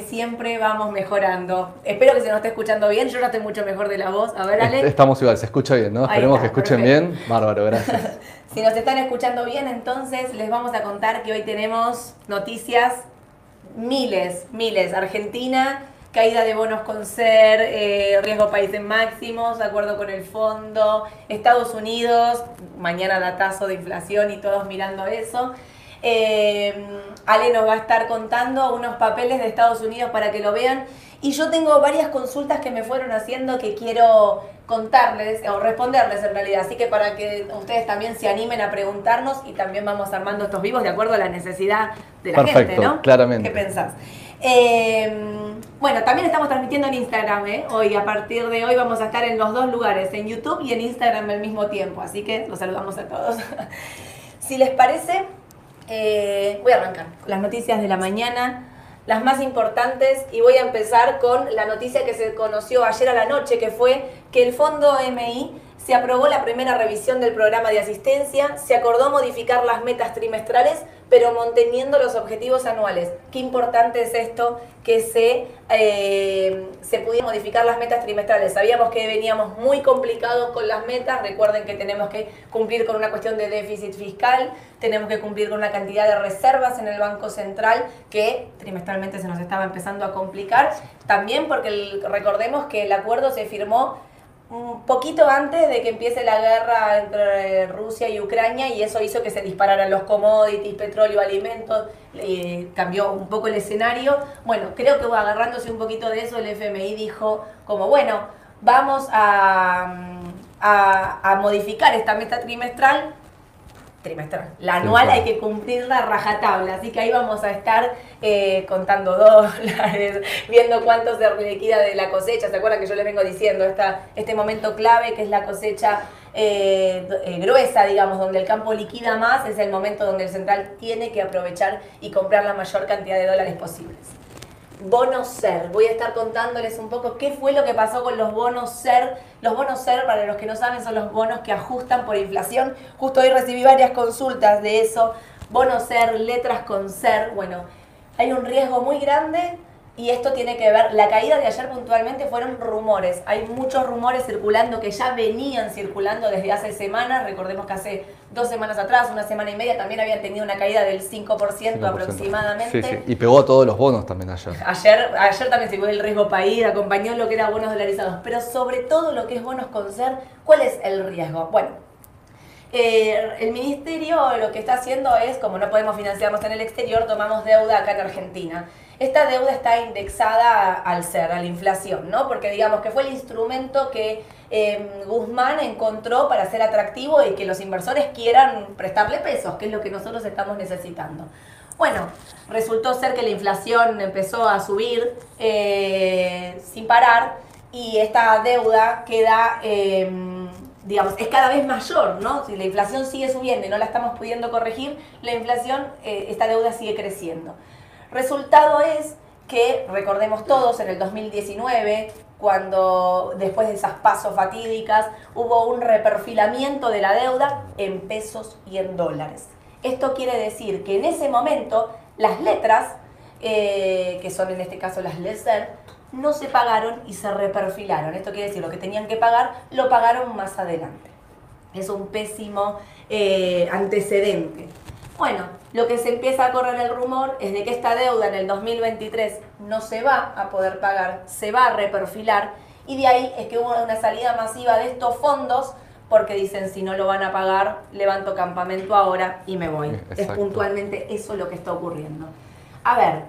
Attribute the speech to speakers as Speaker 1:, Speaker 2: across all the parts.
Speaker 1: siempre vamos mejorando. Espero que se nos esté escuchando bien. Yo ya estoy mucho mejor de la voz. A ver, Ale.
Speaker 2: Estamos igual, se escucha bien, ¿no? Esperemos que escuchen bien. Bárbaro, gracias.
Speaker 1: si nos están escuchando bien, entonces les vamos a contar que hoy tenemos noticias miles, miles. Argentina, caída de bonos con ser, eh, riesgo país en máximos, de acuerdo con el fondo. Estados Unidos, mañana datazo de inflación y todos mirando eso. Eh, Ale nos va a estar contando unos papeles de Estados Unidos para que lo vean. Y yo tengo varias consultas que me fueron haciendo que quiero contarles o responderles en realidad. Así que para que ustedes también se animen a preguntarnos y también vamos armando estos vivos de acuerdo a la necesidad de la gente, ¿no?
Speaker 2: Claramente.
Speaker 1: ¿Qué pensás? Eh, bueno, también estamos transmitiendo en Instagram, ¿eh? Hoy, a partir de hoy, vamos a estar en los dos lugares, en YouTube y en Instagram al mismo tiempo. Así que los saludamos a todos. si les parece, eh, voy a arrancar las noticias de la mañana, las más importantes, y voy a empezar con la noticia que se conoció ayer a la noche, que fue que el Fondo MI se aprobó la primera revisión del programa de asistencia, se acordó modificar las metas trimestrales pero manteniendo los objetivos anuales. Qué importante es esto, que se, eh, se pudieran modificar las metas trimestrales. Sabíamos que veníamos muy complicados con las metas, recuerden que tenemos que cumplir con una cuestión de déficit fiscal, tenemos que cumplir con una cantidad de reservas en el Banco Central que trimestralmente se nos estaba empezando a complicar, también porque recordemos que el acuerdo se firmó un poquito antes de que empiece la guerra entre Rusia y Ucrania y eso hizo que se dispararan los commodities, petróleo, alimentos, cambió un poco el escenario. Bueno, creo que agarrándose un poquito de eso, el FMI dijo como, bueno, vamos a, a, a modificar esta meta trimestral trimestral. La anual hay que cumplirla rajatabla, así que ahí vamos a estar eh, contando dólares, viendo cuánto se liquida de la cosecha. ¿Se acuerdan que yo les vengo diciendo esta, este momento clave que es la cosecha eh, eh, gruesa, digamos, donde el campo liquida más, es el momento donde el central tiene que aprovechar y comprar la mayor cantidad de dólares posibles? Bonos SER. Voy a estar contándoles un poco qué fue lo que pasó con los bonos SER. Los bonos SER, para los que no saben, son los bonos que ajustan por inflación. Justo hoy recibí varias consultas de eso. Bonos SER, letras con SER. Bueno, hay un riesgo muy grande y esto tiene que ver, la caída de ayer puntualmente fueron rumores. Hay muchos rumores circulando que ya venían circulando desde hace semanas. Recordemos que hace dos semanas atrás, una semana y media, también habían tenido una caída del 5%, aproximadamente.
Speaker 2: Sí, sí. Y pegó a todos los bonos también ayer.
Speaker 1: Ayer, ayer también se fue el riesgo país, acompañó lo que era bonos dolarizados. Pero sobre todo lo que es bonos con ser, ¿cuál es el riesgo? Bueno, eh, el ministerio lo que está haciendo es, como no podemos financiarnos en el exterior, tomamos deuda acá en Argentina esta deuda está indexada al ser, a la inflación, ¿no? Porque digamos que fue el instrumento que em, Guzmán encontró para ser atractivo y que los inversores quieran prestarle pesos, que es lo que nosotros estamos necesitando. Bueno, resultó ser que la inflación empezó a subir eh, sin parar y esta deuda queda, em, digamos, es cada vez mayor, ¿no? Si la inflación sigue subiendo y no la estamos pudiendo corregir, la inflación, eh, esta deuda sigue creciendo. Resultado es que, recordemos todos, en el 2019, cuando después de esas pasos fatídicas hubo un reperfilamiento de la deuda en pesos y en dólares. Esto quiere decir que en ese momento las letras, eh, que son en este caso las LESER, no se pagaron y se reperfilaron. Esto quiere decir lo que tenían que pagar lo pagaron más adelante. Es un pésimo eh, antecedente. Bueno, lo que se empieza a correr el rumor es de que esta deuda en el 2023 no se va a poder pagar, se va a reperfilar y de ahí es que hubo una salida masiva de estos fondos porque dicen si no lo van a pagar, levanto campamento ahora y me voy. Es puntualmente eso lo que está ocurriendo. A ver,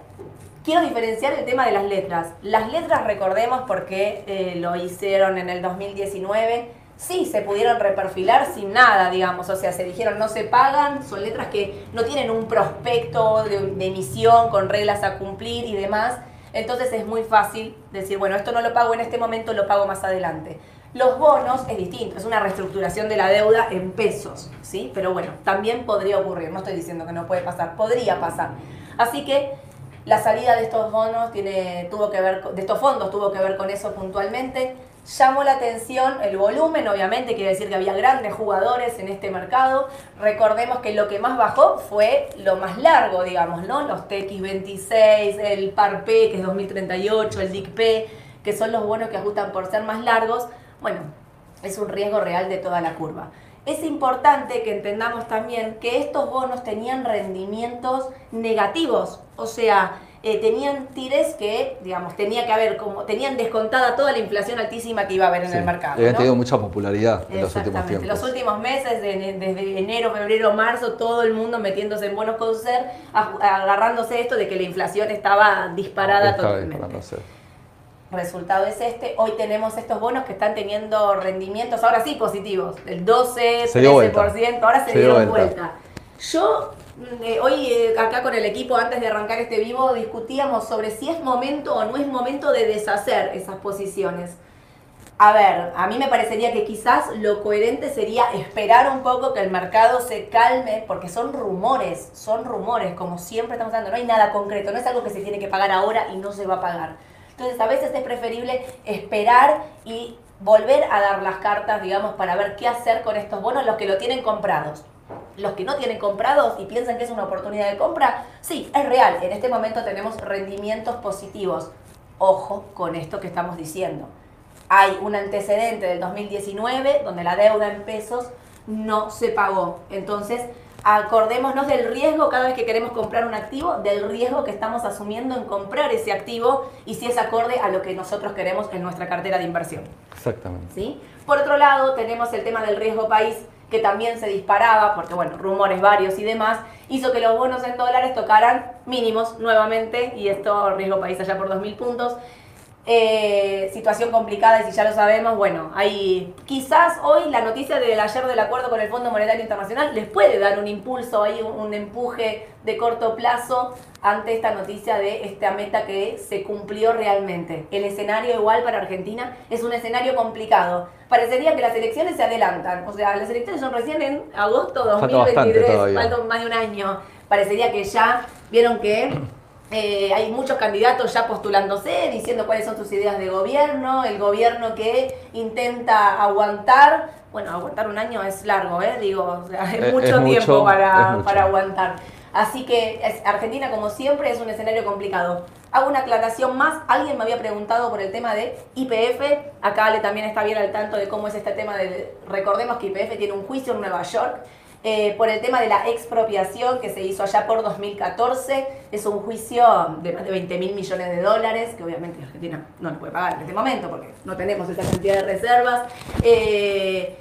Speaker 1: quiero diferenciar el tema de las letras. Las letras recordemos porque eh, lo hicieron en el 2019 sí se pudieron reperfilar sin nada, digamos, o sea, se dijeron no se pagan, son letras que no tienen un prospecto de, emisión con reglas a cumplir y demás, entonces es muy fácil decir, bueno, esto no lo pago en este momento, lo pago más adelante. Los bonos es distinto, es una reestructuración de la deuda en pesos, ¿sí? Pero bueno, también podría ocurrir, no estoy diciendo que no puede pasar, podría pasar. Así que La salida de estos bonos tiene, tuvo que ver, de estos fondos tuvo que ver con eso puntualmente. Llamó la atención el volumen, obviamente, quiere decir que había grandes jugadores en este mercado. Recordemos que lo que más bajó fue lo más largo, digamos, ¿no? Los TX26, el PAR P, que es 2038, el DIC P, que son los bonos que ajustan por ser más largos. Bueno, es un riesgo real de toda la curva. Es importante que entendamos también que estos bonos tenían rendimientos negativos, o sea, eh, tenían tires que, digamos, tenía que haber, como tenían descontada toda la inflación altísima que iba a haber en el mercado.
Speaker 2: Habían tenido mucha popularidad en los últimos tiempos.
Speaker 1: Los últimos meses, desde enero, febrero, marzo, todo el mundo metiéndose en bonos con ser, agarrándose esto de que la inflación estaba disparada estaba totalmente resultado es este. Hoy tenemos estos bonos que están teniendo rendimientos, ahora sí positivos, el 12, 13%, ahora se, dieron vuelta. Yo eh, hoy eh, acá con el equipo antes de arrancar este vivo discutíamos sobre si es momento o no es momento de deshacer esas posiciones. A ver, a mí me parecería que quizás lo coherente sería esperar un poco que el mercado se calme, porque son rumores, son rumores, como siempre estamos hablando, no hay nada concreto, no es algo que se tiene que pagar ahora y no se va a pagar. Entonces a veces es preferible esperar y volver a dar las cartas, digamos, para ver qué hacer con estos bonos, los que lo tienen comprados. Los que no tienen comprados y piensan que es una oportunidad de compra, sí, es real. En este momento tenemos rendimientos positivos. Ojo con esto que estamos diciendo. Hay un antecedente del 2019 donde la deuda en pesos no se pagó. Entonces, acordémonos del riesgo cada vez que queremos comprar un activo, del riesgo que estamos asumiendo en comprar ese activo y si es acorde a lo que nosotros queremos en nuestra cartera de inversión.
Speaker 2: Exactamente.
Speaker 1: ¿Sí? Por otro lado, tenemos el tema del riesgo país que también se disparaba, porque bueno, rumores varios y demás, hizo que los bonos en dólares tocaran mínimos nuevamente, y esto riesgo país allá por 2.000 puntos, eh, situación complicada y si ya lo sabemos, bueno, hay quizás hoy la noticia del ayer del acuerdo con el Fondo Monetario Internacional les puede dar un impulso, hay un, empuje de corto plazo ante esta noticia de esta meta que se cumplió realmente. El escenario igual para Argentina es un escenario complicado. Parecería que las elecciones se adelantan, o sea, las elecciones son recién en agosto 2023, falta más de un año. Parecería que ya vieron que eh, hay muchos candidatos ya postulándose, diciendo cuáles son sus ideas de gobierno, el gobierno que intenta aguantar, bueno, aguantar un año es largo, ¿eh? digo, es, mucho tiempo para, para, aguantar. Así que Argentina, como siempre, es un escenario complicado. Hago una aclaración más, alguien me había preguntado por el tema de IPF, acá Ale también está bien al tanto de cómo es este tema de, recordemos que IPF tiene un juicio en Nueva York, eh, por el tema de la expropiación que se hizo allá por 2014. Es un juicio de más de 20 mil millones de dólares, que obviamente Argentina no lo puede pagar en este momento porque no tenemos esa cantidad de reservas. Eh,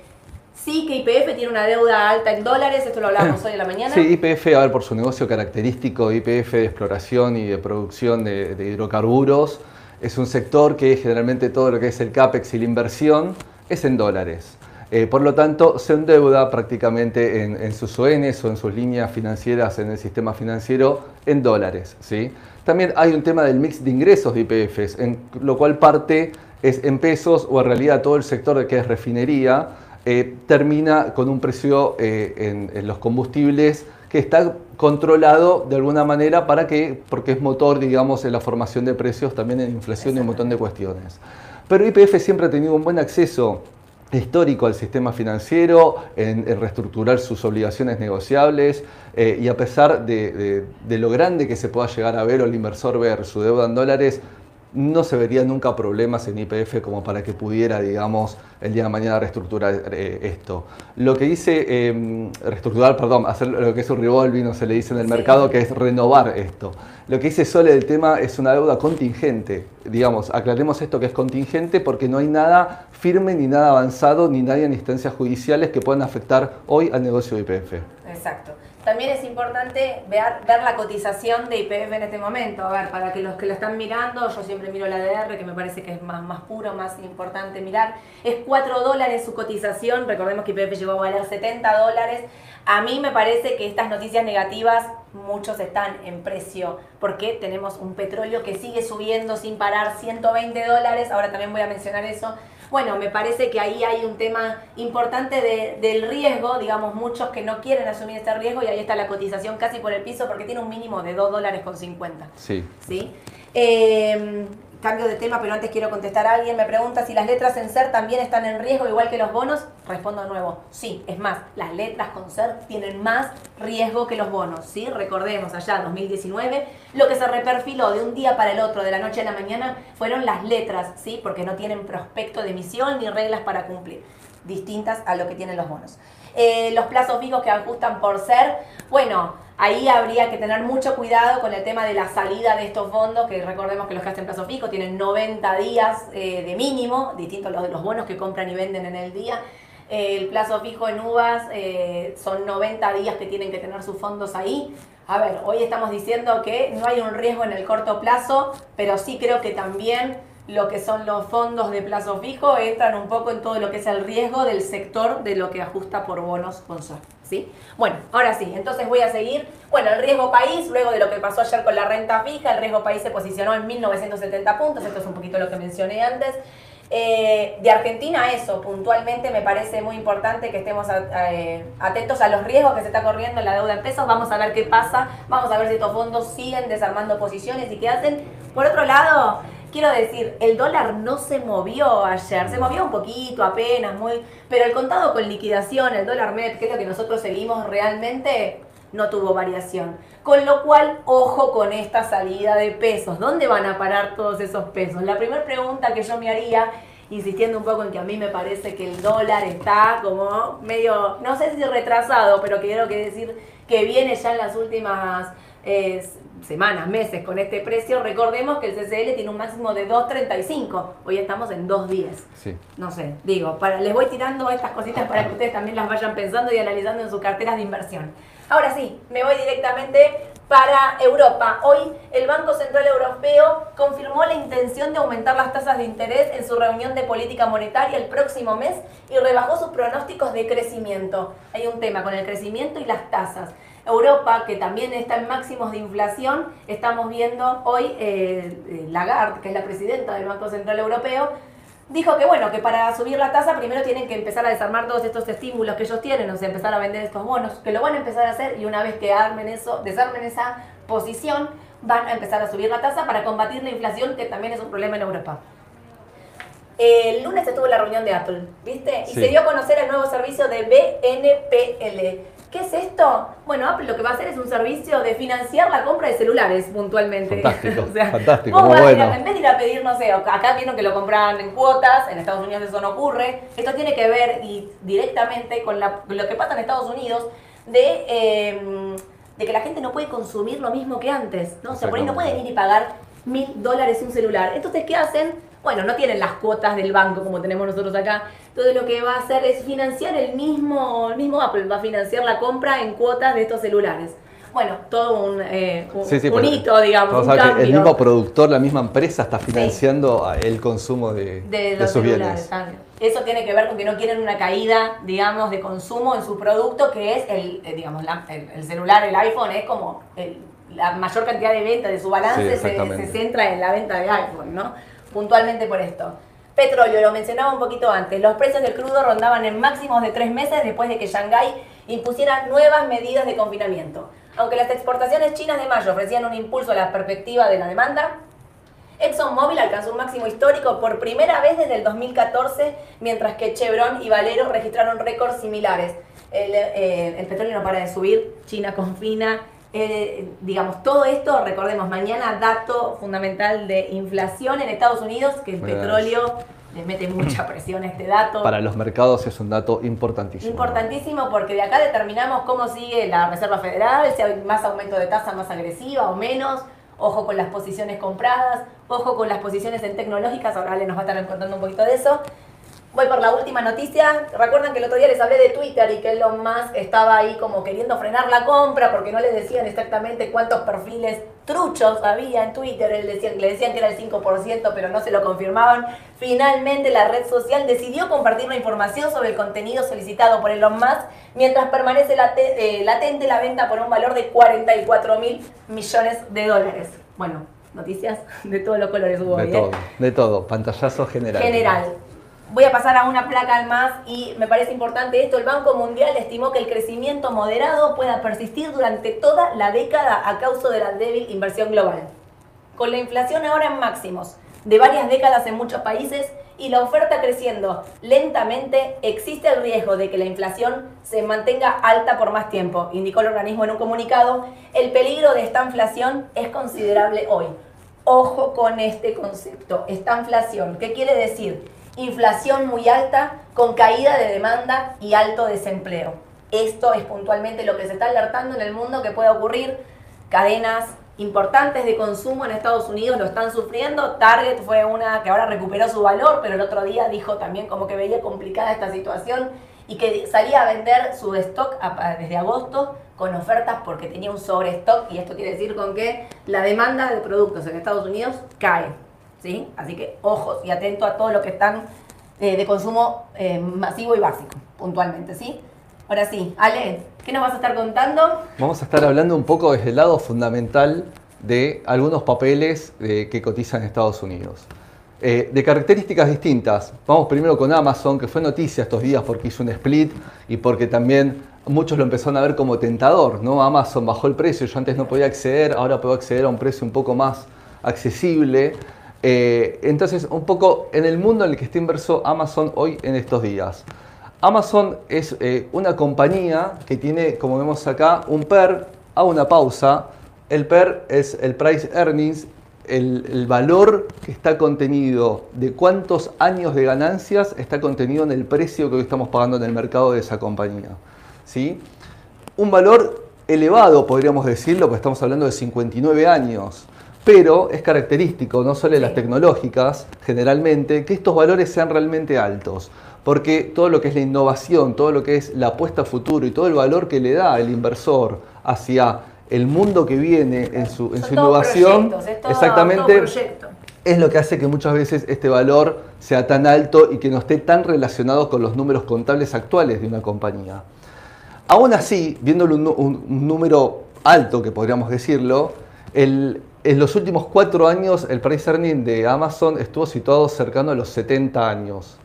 Speaker 1: sí que IPF tiene una deuda alta en dólares, esto lo hablábamos hoy en la mañana.
Speaker 2: Sí, IPF, a ver, por su negocio característico, IPF de exploración y de producción de, de hidrocarburos, es un sector que generalmente todo lo que es el CAPEX y la inversión es en dólares. Eh, por lo tanto, se endeuda prácticamente en, sus ONs o en sus líneas financieras en el sistema financiero en dólares. ¿sí? También hay un tema del mix de ingresos de IPFs, en lo cual parte es en pesos o en realidad todo el sector de que es refinería eh, termina con un precio eh, en, los combustibles que está controlado de alguna manera para que, porque es motor, digamos, en la formación de precios, también en inflación y un montón de cuestiones. Pero IPF siempre ha tenido un buen acceso histórico al sistema financiero, en, reestructurar sus obligaciones negociables eh, y a pesar de, de, lo grande que se pueda llegar a ver o el inversor ver su deuda en dólares, no se vería nunca problemas en IPF como para que pudiera, digamos, el día de mañana reestructurar eh, esto. Lo que dice, em, reestructurar, perdón, hacer lo que es un revolving, se le dice en el mercado, que es renovar esto. Lo que dice Sole del tema es una deuda contingente. Digamos, aclaremos esto que es contingente porque no hay nada firme ni nada avanzado, ni nadie en instancias judiciales que puedan afectar hoy al negocio de IPF.
Speaker 1: Exacto. También es importante ver, ver, la cotización de IPF en este momento. A ver, para que los que lo están mirando, yo siempre miro la ADR, que me parece que es más, más puro, más importante mirar. Es 4 dólares su cotización. Recordemos que IPF llegó a valer 70 dólares. A mí me parece que estas noticias negativas muchos están en precio porque tenemos un petróleo que sigue subiendo sin parar 120 dólares, ahora también voy a mencionar eso. Bueno, me parece que ahí hay un tema importante de, del riesgo, digamos, muchos que no quieren asumir este riesgo y ahí está la cotización casi por el piso porque tiene un mínimo de 2 dólares con 50.
Speaker 2: Sí.
Speaker 1: ¿Sí? Eh, cambio de tema, pero antes quiero contestar a alguien. Me pregunta si las letras en ser también están en riesgo, igual que los bonos. Respondo de nuevo, sí. Es más, las letras con ser tienen más riesgo que los bonos, ¿sí? Recordemos, allá 2019, lo que se reperfiló de un día para el otro, de la noche a la mañana, fueron las letras, ¿sí? Porque no tienen prospecto de emisión ni reglas para cumplir, distintas a lo que tienen los bonos. Eh, los plazos fijos que ajustan por ser, bueno, Ahí habría que tener mucho cuidado con el tema de la salida de estos fondos, que recordemos que los que hacen plazo fijo tienen 90 días eh, de mínimo, distinto a los de los bonos que compran y venden en el día. El plazo fijo en uvas eh, son 90 días que tienen que tener sus fondos ahí. A ver, hoy estamos diciendo que no hay un riesgo en el corto plazo, pero sí creo que también lo que son los fondos de plazo fijo entran un poco en todo lo que es el riesgo del sector de lo que ajusta por bonos con Bueno, ahora sí, entonces voy a seguir. Bueno, el riesgo país, luego de lo que pasó ayer con la renta fija, el riesgo país se posicionó en 1970 puntos, esto es un poquito lo que mencioné antes. Eh, de Argentina eso, puntualmente me parece muy importante que estemos eh, atentos a los riesgos que se está corriendo en la deuda en pesos, vamos a ver qué pasa, vamos a ver si estos fondos siguen desarmando posiciones y qué hacen. Por otro lado, quiero decir, el dólar no se movió ayer, se movió un poquito, apenas, muy, pero el contado con liquidación, el dólar MEP, que es lo que nosotros seguimos realmente, no tuvo variación. Con lo cual, ojo con esta salida de pesos. ¿Dónde van a parar todos esos pesos? La primera pregunta que yo me haría, insistiendo un poco en que a mí me parece que el dólar está como medio, no sé si retrasado, pero quiero que decir que viene ya en las últimas eh, semanas, meses con este precio, recordemos que el CCL tiene un máximo de 2.35, hoy estamos en 2.10.
Speaker 2: Sí.
Speaker 1: No sé, digo, para, les voy tirando estas cositas para que ustedes también las vayan pensando y analizando en sus carteras de inversión. Ahora sí, me voy directamente para Europa. Hoy el Banco Central Europeo confirmó la intención de aumentar las tasas de interés en su reunión de política monetaria el próximo mes y rebajó sus pronósticos de crecimiento. Hay un tema con el crecimiento y las tasas. Europa, que también está en máximos de inflación, estamos viendo hoy eh, eh, Lagarde, que es la presidenta del Banco Central Europeo, dijo que bueno, que para subir la tasa primero tienen que empezar a desarmar todos estos estímulos que ellos tienen, o sea, empezar a vender estos bonos, que lo van a empezar a hacer y una vez que armen eso, desarmen esa posición, van a empezar a subir la tasa para combatir la inflación, que también es un problema en Europa. El lunes estuvo la reunión de Apple, ¿viste? Y se dio a conocer el nuevo servicio de BNPL ¿Qué es esto? Bueno, Apple lo que va a hacer es un servicio de financiar la compra de celulares puntualmente.
Speaker 2: Fantástico, fantástico, muy
Speaker 1: bueno. en vez de ir a pedir, no sé, acá vieron que lo compran en cuotas, en Estados Unidos eso no ocurre. Esto tiene que ver y directamente con lo que pasa en Estados Unidos de, em, de que la gente no puede consumir lo mismo que antes, ¿no? O sea, por ahí no pueden ir y pagar mil dólares un celular. Entonces, ¿qué hacen? Bueno, no tienen las cuotas del banco como tenemos nosotros acá. Todo lo que va a hacer es financiar el mismo, el mismo Apple, va a financiar la compra en cuotas de estos celulares. Bueno, todo un, eh, hito, digamos. Un
Speaker 2: cambio. el mismo productor, la misma empresa está financiando el consumo de, de, sus bienes.
Speaker 1: Eso tiene que ver con que no quieren una caída, digamos, de consumo en su producto, que es el, eh, digamos, el, celular, el iPhone, es como la mayor cantidad de ventas de su balance se, se centra en la venta de iPhone, ¿no? Puntualmente por esto. Petróleo, lo mencionaba un poquito antes, los precios del crudo rondaban en máximos de tres meses después de que Shanghái impusiera nuevas medidas de confinamiento. Aunque las exportaciones chinas de mayo ofrecían un impulso a la perspectiva de la demanda, ExxonMobil alcanzó un máximo histórico por primera vez desde el 2014, mientras que Chevron y Valero registraron récords similares. El, eh, el petróleo no para de subir, China confina, eh, digamos, todo esto, recordemos, mañana dato fundamental de inflación en Estados Unidos, que el petróleo les mete mucha presión a este dato.
Speaker 2: Para los mercados es un dato importantísimo.
Speaker 1: Importantísimo porque de acá determinamos cómo sigue la Reserva Federal, si hay más aumento de tasa más agresiva o menos, ojo con las posiciones compradas, ojo con las posiciones en tecnológicas, ahora Ale nos va a estar contando un poquito de eso. Voy por la última noticia. Recuerdan que el otro día les hablé de Twitter y que Elon Musk estaba ahí como queriendo frenar la compra porque no les decían exactamente cuántos perfiles truchos había en Twitter, le decían, le decían que era el 5%, pero no se lo confirmaban. Finalmente la red social decidió compartir la información sobre el contenido solicitado por Elon Musk, mientras permanece eh, latente la venta por un valor de 44 mil millones de dólares. Bueno, noticias de todos los colores hubo.
Speaker 2: De
Speaker 1: ¿eh?
Speaker 2: todo, de todo, pantallazo general.
Speaker 1: General. Voy a pasar a una placa al más y me parece importante esto. El Banco Mundial estimó que el crecimiento moderado pueda persistir durante toda la década a causa de la débil inversión global. Con la inflación ahora en máximos de varias décadas en muchos países y la oferta creciendo lentamente, existe el riesgo de que la inflación se mantenga alta por más tiempo, indicó el organismo en un comunicado. El peligro de esta inflación es considerable hoy. Ojo con este concepto, esta inflación. ¿Qué quiere decir? Inflación muy alta con caída de demanda y alto desempleo. Esto es puntualmente lo que se está alertando en el mundo que puede ocurrir. Cadenas importantes de consumo en Estados Unidos lo están sufriendo. Target fue una que ahora recuperó su valor, pero el otro día dijo también como que veía complicada esta situación y que salía a vender su stock desde agosto con ofertas porque tenía un sobrestock y esto quiere decir con que la demanda de productos en Estados Unidos cae. ¿Sí? Así que ojos y atento a todo lo que están eh, de consumo eh, masivo y básico, puntualmente, ¿sí? Ahora sí, Ale, ¿qué nos vas a estar contando?
Speaker 2: Vamos a estar hablando un poco desde el lado fundamental de algunos papeles eh, que cotizan en Estados Unidos. de características distintas. Vamos primero con Amazon, que fue noticia estos días porque hizo un split y porque también muchos lo empezaron a ver como tentador, ¿no? Amazon bajó el precio, yo antes no podía acceder, ahora puedo acceder a un precio un poco más accesible. Eh, entonces, un poco en el mundo en el que está inverso Amazon hoy en estos días. Amazon es eh, una compañía que tiene, como vemos acá, un PER a una pausa. El PER es el Price Earnings, el, valor que está contenido, de cuántos años de ganancias está contenido en el precio que hoy estamos pagando en el mercado de esa compañía. ¿sí? Un valor elevado, podríamos decirlo, porque estamos hablando de 59 años pero es característico, no solo de las tecnológicas, generalmente, que estos valores sean realmente altos, porque todo lo que es la innovación, todo lo que es la apuesta a futuro y todo el valor que le da el inversor hacia el mundo que viene en su, en su innovación, exactamente, es lo que hace que muchas veces este valor sea tan alto y que no esté tan relacionado con los números contables actuales de una compañía. Aún así, viéndolo un, un número alto, que podríamos decirlo, el, en los últimos cuatro años el price earning de Amazon estuvo situado cercano a los 70 años.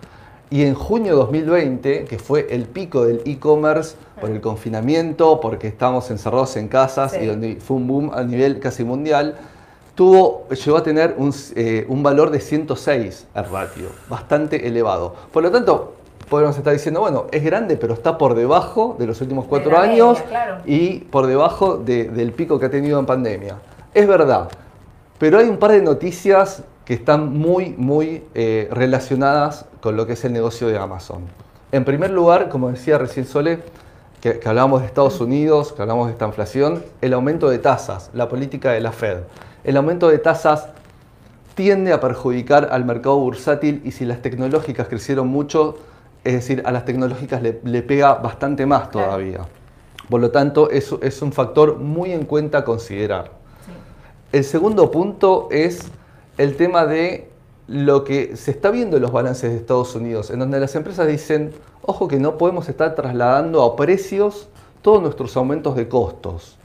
Speaker 2: Y en junio de 2020, que fue el pico del e-commerce por el confinamiento, porque estábamos encerrados en casas y donde fue un boom a nivel casi mundial, tuvo, llegó a tener un, eh, valor de 106 el ratio, bastante elevado. Por lo tanto, podemos estar diciendo, bueno, es grande, pero está por debajo de los últimos cuatro años y por debajo del pico que ha tenido en pandemia. Es verdad, pero hay un par de noticias que están muy, muy eh, relacionadas con lo que es el negocio de Amazon. En primer lugar, como decía recién Sole, que, que hablábamos de Estados Unidos, que hablamos de esta inflación, el aumento de tasas, la política de la Fed. El aumento de tasas tiende a perjudicar al mercado bursátil y si las tecnológicas crecieron mucho, es decir, a las tecnológicas le, pega bastante más todavía. Por lo tanto, eso es un factor muy en cuenta a considerar. El segundo punto es el tema de lo que se está viendo en los balances de Estados Unidos, en donde las empresas dicen, ojo que no podemos estar trasladando a precios todos nuestros aumentos de costos.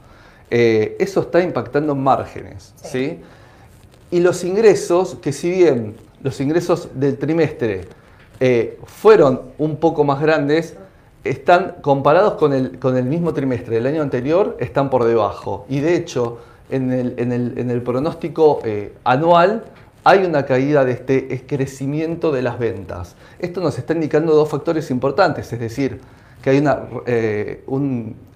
Speaker 2: Eh, eso está impactando en márgenes. Sí. Y los ingresos, que si bien los ingresos del trimestre eh, fueron un poco más grandes, están comparados con el, con el mismo trimestre del año anterior, están por debajo. Y de hecho, en el, pronóstico eh, anual hay una caída de este crecimiento de las ventas. Esto nos está indicando dos factores importantes, es decir, que hay una, eh,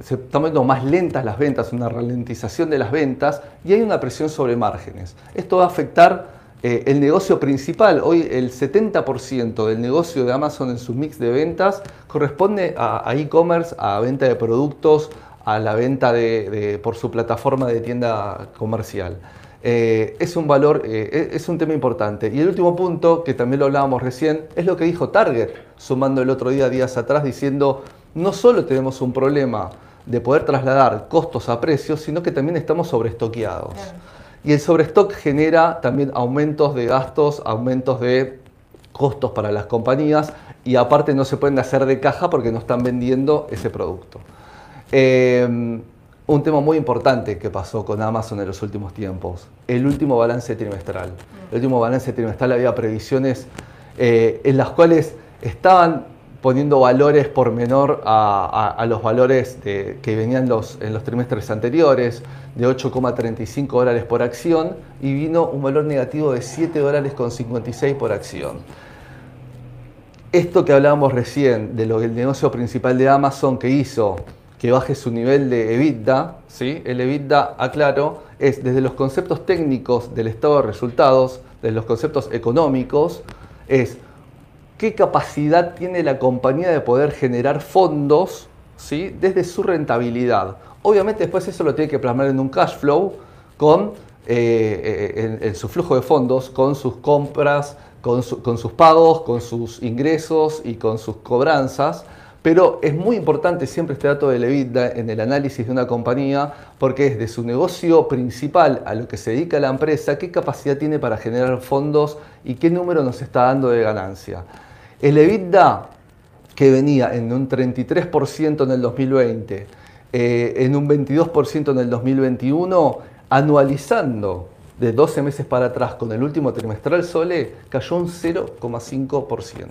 Speaker 2: se están viendo más lentas las ventas, una ralentización de las ventas y hay una presión sobre márgenes. Esto va a afectar eh, el negocio principal. Hoy el 70% del negocio de Amazon en su mix de ventas corresponde a e-commerce, a venta de productos, a la venta de, por su plataforma de tienda comercial. Eh, es un valor, eh, es un tema importante. Y el último punto, que también lo hablábamos recién, es lo que dijo Target, sumando el otro día, días atrás, diciendo, no solo tenemos un problema de poder trasladar costos a precios, sino que también estamos sobreestoqueados. Y el sobrestock genera también aumentos de gastos, aumentos de costos para las compañías y aparte no se pueden hacer de caja porque no están vendiendo ese producto. Em, un tema muy importante que pasó con Amazon en los últimos tiempos, el último balance trimestral. El último balance trimestral había previsiones eh, en las cuales estaban poniendo valores por menor a, los valores que venían los, en los trimestres anteriores, de 8,35 dólares por acción, y vino un valor negativo de 7 dólares con 56 por acción. Esto que hablábamos recién de lo del negocio principal de Amazon que hizo que baje su nivel de EBITDA, ¿sí? el EBITDA, aclaro, es desde los conceptos técnicos del estado de resultados, desde los conceptos económicos, es qué capacidad tiene la compañía de poder generar fondos ¿sí? desde su rentabilidad. Obviamente después eso lo tiene que plasmar en un cash flow con, eh, eh, su flujo de fondos, con sus compras, con, sus pagos, con sus ingresos y con sus cobranzas. Pero es muy importante siempre este dato de EBITDA en el análisis de una compañía porque es de su negocio principal a lo que se dedica la empresa, qué capacidad tiene para generar fondos y qué número nos está dando de ganancia. El EBITDA que venía en un 33% en el 2020, eh, en un 22% en el 2021, anualizando de 12 meses para atrás con el último trimestral Sole, cayó un 0,5%.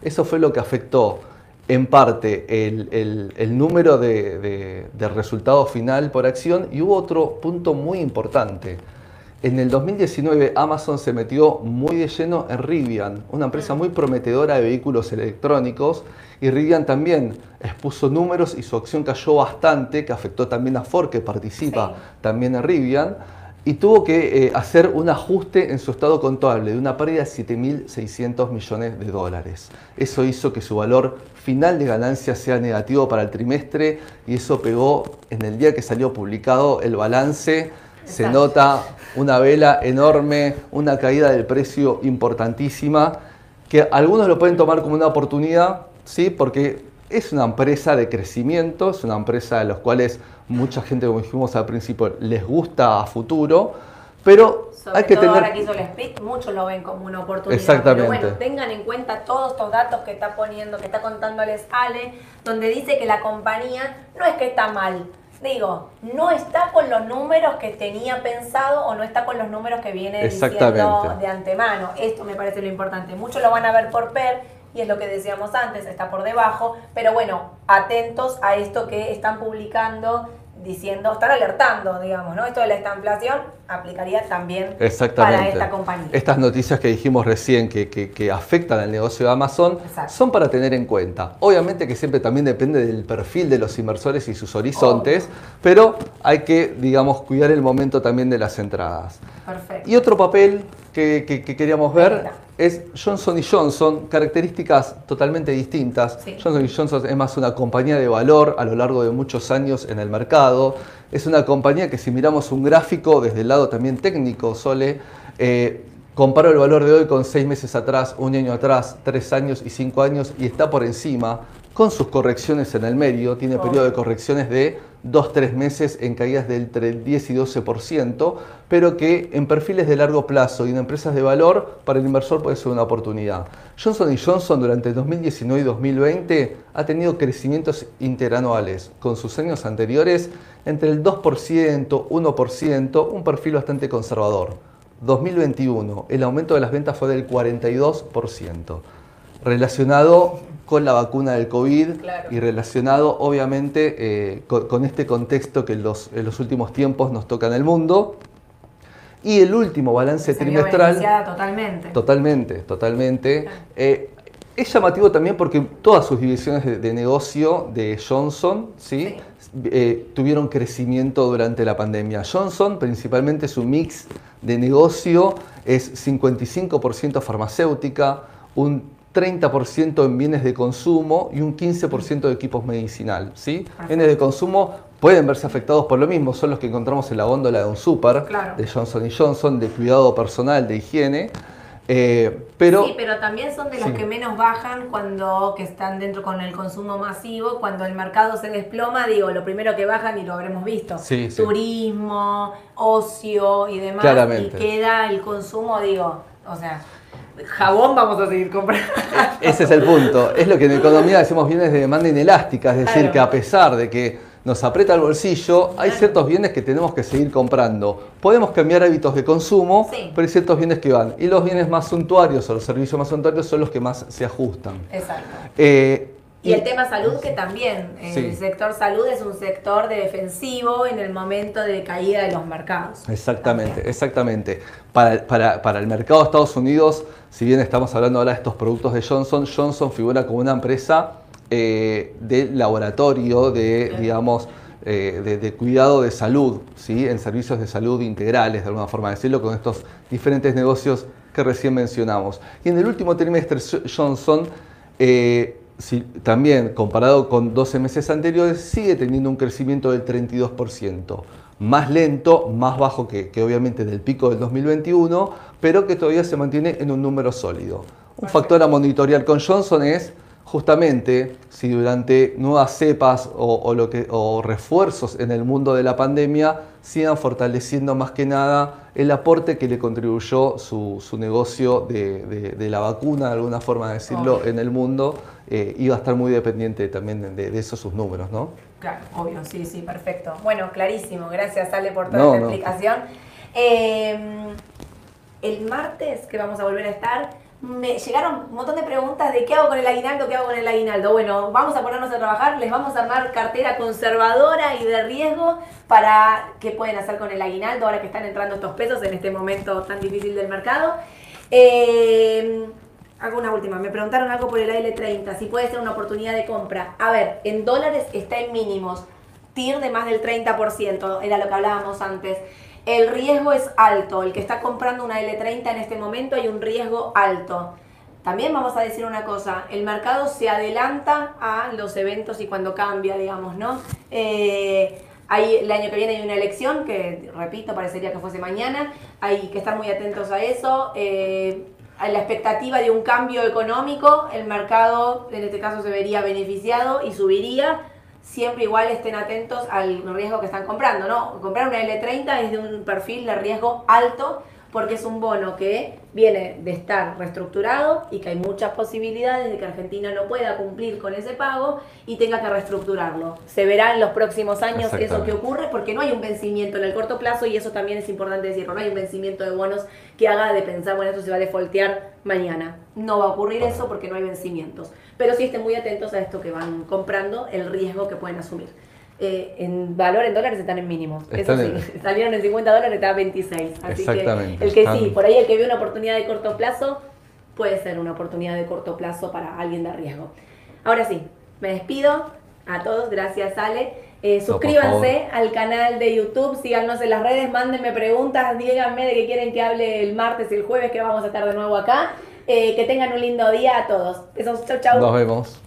Speaker 2: Eso fue lo que afectó en parte el, número de, resultado final por acción y hubo otro punto muy importante. En el 2019 Amazon se metió muy de lleno en Rivian, una empresa muy prometedora de vehículos electrónicos y Rivian también expuso números y su acción cayó bastante, que afectó también a Ford que participa también en Rivian y tuvo que eh, hacer un ajuste en su estado contable de una pérdida de 7.600 millones de dólares. Eso hizo que su valor final de ganancia sea negativo para el trimestre y eso pegó en el día que salió publicado el balance. Se nota una vela enorme, una caída del precio importantísima, que algunos lo pueden tomar como una oportunidad, ¿sí? porque es una empresa de crecimiento, es una empresa de los cuales mucha gente, como dijimos al principio, les gusta a futuro, pero hay que
Speaker 1: todo
Speaker 2: tener...
Speaker 1: ahora que hizo el split, muchos lo ven como una oportunidad.
Speaker 2: Exactamente.
Speaker 1: Pero bueno, tengan en cuenta todos estos datos que está poniendo, que está contándoles Ale, donde dice que la compañía no es que está mal, digo, no está con los números que tenía pensado o no está con los números que viene diciendo de antemano. Esto me parece lo importante. Muchos lo van a ver por PER y es lo que decíamos antes, está por debajo, pero bueno, atentos a esto que están publicando diciendo, están alertando, digamos, ¿no? Esto de la inflación aplicaría también para esta compañía.
Speaker 2: Estas noticias que dijimos recién que, que, afectan al negocio de Amazon son para tener en cuenta. Obviamente que siempre también depende del perfil de los inversores y sus horizontes, pero hay que, digamos, cuidar el momento también de las entradas. Perfecto. Y otro papel que, queríamos ver es Johnson Johnson, características totalmente distintas. Johnson Johnson es más una compañía de valor a lo largo de muchos años en el mercado. Es una compañía que si miramos un gráfico desde el lado también técnico, Sole, eh, comparo el valor de hoy con seis meses atrás, un año atrás, tres años y cinco años y está por encima con sus correcciones en el medio, tiene periodo de correcciones de 2-3 meses en caídas del entre el 10 y 12%, pero que en perfiles de largo plazo y en empresas de valor para el inversor puede ser una oportunidad. Johnson Johnson durante 2019 y 2020 ha tenido crecimientos interanuales con sus años anteriores entre el 2%, 1%, un perfil bastante conservador. 2021, el aumento de las ventas fue del 42%, relacionado con la vacuna del COVID y relacionado obviamente eh, con, este contexto que en los, últimos tiempos nos toca en el mundo. Y el último balance trimestral...
Speaker 1: totalmente.
Speaker 2: Totalmente, totalmente. Eh, es llamativo también porque todas sus divisiones de, negocio de Johnson ¿sí? Eh, tuvieron crecimiento durante la pandemia. Johnson, principalmente su mix de negocio es 55% farmacéutica, un 30% en bienes de consumo y un 15% de equipos medicinal. ¿sí? Bienes de consumo pueden verse afectados por lo mismo, son los que encontramos en la góndola de un super, de Johnson Johnson, de cuidado personal, de higiene. Eh, pero,
Speaker 1: sí, pero también son de los que menos bajan cuando que están dentro con el consumo masivo, cuando el mercado se desploma, digo, lo primero que bajan y lo habremos visto, turismo, ocio y demás, y queda el consumo, digo, o sea, jabón vamos a seguir comprando.
Speaker 2: Ese es el punto. Es lo que en economía decimos bienes de demanda inelástica, es decir, que a pesar de que nos aprieta el bolsillo, hay ciertos bienes que tenemos que seguir comprando. Podemos cambiar hábitos de consumo, pero hay ciertos bienes que van. Y los bienes más suntuarios o los servicios más suntuarios son los que más se ajustan.
Speaker 1: Exacto. Eh, y, el tema salud, que también, el sector salud es un sector de defensivo en el momento de caída de los mercados.
Speaker 2: Exactamente, exactamente. Para, para, para, el mercado de Estados Unidos, si bien estamos hablando ahora de estos productos de Johnson, Johnson figura como una empresa eh, de laboratorio, de, digamos, eh, de, cuidado de salud, ¿sí? en servicios de salud integrales, de alguna forma decirlo, con estos diferentes negocios que recién mencionamos. Y en el último trimestre, Johnson, eh, también comparado con 12 meses anteriores, sigue teniendo un crecimiento del 32%. Más lento, más bajo que, que obviamente del pico del 2021, pero que todavía se mantiene en un número sólido. Un factor a monitorear con Johnson es justamente si durante nuevas cepas o, lo que, o refuerzos en el mundo de la pandemia sigan fortaleciendo más que nada el aporte que le contribuyó su, negocio de, la vacuna, de alguna forma de decirlo, en el mundo, eh, iba a estar muy dependiente también de, esos sus números, ¿no?
Speaker 1: Claro, obvio, sí, sí, perfecto. Bueno, clarísimo, gracias Ale por toda esta explicación. Em, el martes que vamos a volver a estar me llegaron un montón de preguntas de qué hago con el aguinaldo, qué hago con el aguinaldo. Bueno, vamos a ponernos a trabajar, les vamos a armar cartera conservadora y de riesgo para qué pueden hacer con el aguinaldo ahora que están entrando estos pesos en este momento tan difícil del mercado. Eh, hago una última, me preguntaron algo por el AL30, si puede ser una oportunidad de compra. A ver, en dólares está en mínimos, TIR de más del 30%, era lo que hablábamos antes. El riesgo es alto. El que está comprando una L30 en este momento hay un riesgo alto. También vamos a decir una cosa, el mercado se adelanta a los eventos y cuando cambia, digamos, ¿no? Eh, hay, el año que viene hay una elección, que repito, parecería que fuese mañana, hay que estar muy atentos a eso. Eh, a la expectativa de un cambio económico, el mercado en este caso se vería beneficiado y subiría siempre igual estén atentos al riesgo que están comprando, ¿no? Comprar una L30 es de un perfil de riesgo alto porque es un bono que viene de estar reestructurado y que hay muchas posibilidades de que Argentina no pueda cumplir con ese pago y tenga que reestructurarlo. Se verá en los próximos años eso que ocurre porque no hay un vencimiento en el corto plazo y eso también es importante decirlo, no hay un vencimiento de bonos que haga de pensar, bueno, esto se va a defoltear mañana. No va a ocurrir eso porque no hay vencimientos. Pero sí estén muy atentos a esto que van comprando, el riesgo que pueden asumir. Eh, en valor en dólares están en mínimos. Eso sí, salieron en 50 dólares, está a 26. Así que el que sí, por ahí el que ve una oportunidad de corto plazo, puede ser una oportunidad de corto plazo para alguien de riesgo. Ahora sí, me despido a todos, gracias Ale. Eh, suscríbanse al canal de YouTube, síganos en las redes, mándenme preguntas, díganme de qué quieren que hable el martes y el jueves que vamos a estar de nuevo acá. Eh, que tengan un lindo día a todos. Besos, chau chau.
Speaker 2: Nos vemos.